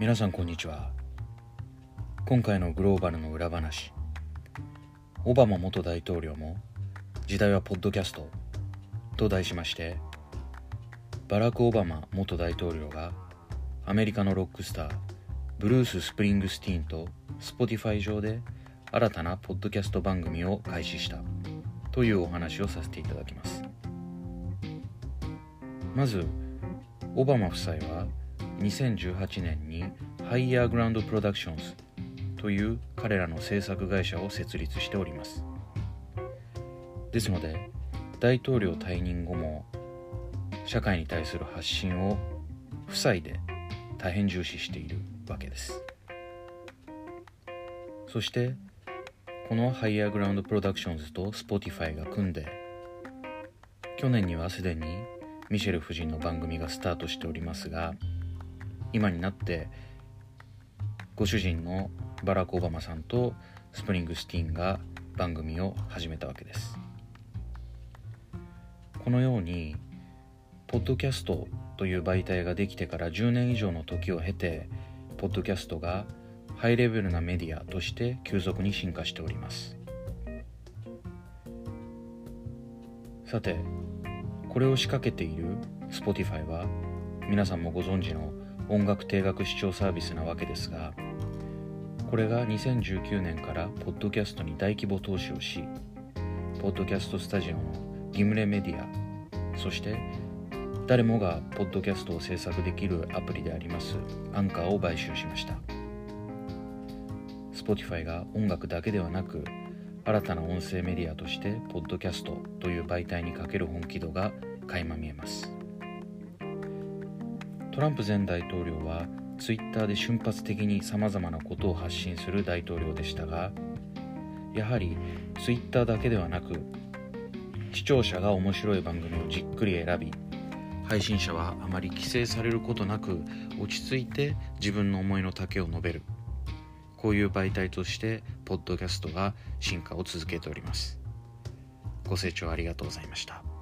皆さんこんにちは。今回のグローバルの裏話。オバマ元大統領も時代はポッドキャストと題しましてバラク・オバマ元大統領がアメリカのロックスターブルース・スプリングスティーンと Spotify 上で新たなポッドキャスト番組を開始したというお話をさせていただきます。まずオバマ夫妻は2018年に Higher Ground Productions という彼らの制作会社を設立しております。ですので大統領退任後も社会に対する発信を夫妻で大変重視しているわけです。そしてこのハイヤーグラウンドプロダクションズと Spotify が組んで去年にはすでにミシェル夫人の番組がスタートしておりますが今になってご主人のバラク・オバマさんとスプリングスティーンが番組を始めたわけです。このようにポッドキャストという媒体ができてから10年以上の時を経てポッドキャストがハイレベルなメディアとして急速に進化しております。さてこれを仕掛けている Spotify は皆さんもご存知の音楽定額視聴サービスなわけですがこれが2019年からポッドキャストに大規模投資をしポッドキャストスタジオのギムレメディアそして誰もがポッドキャストを制作できるアプリでありますアンカーを買収しました。Spotify が音楽だけではなく新たな音声メディアとしてポッドキャストという媒体にかける本気度が垣間見えます。トランプ前大統領はツイッターで瞬発的にさまざまなことを発信する大統領でしたがやはりツイッターだけではなく視聴者が面白い番組をじっくり選び配信者はあまり規制されることなく落ち着いて自分の思いの丈を述べる。こういう媒体としてポッドキャストが進化を続けております。ご清聴ありがとうございました。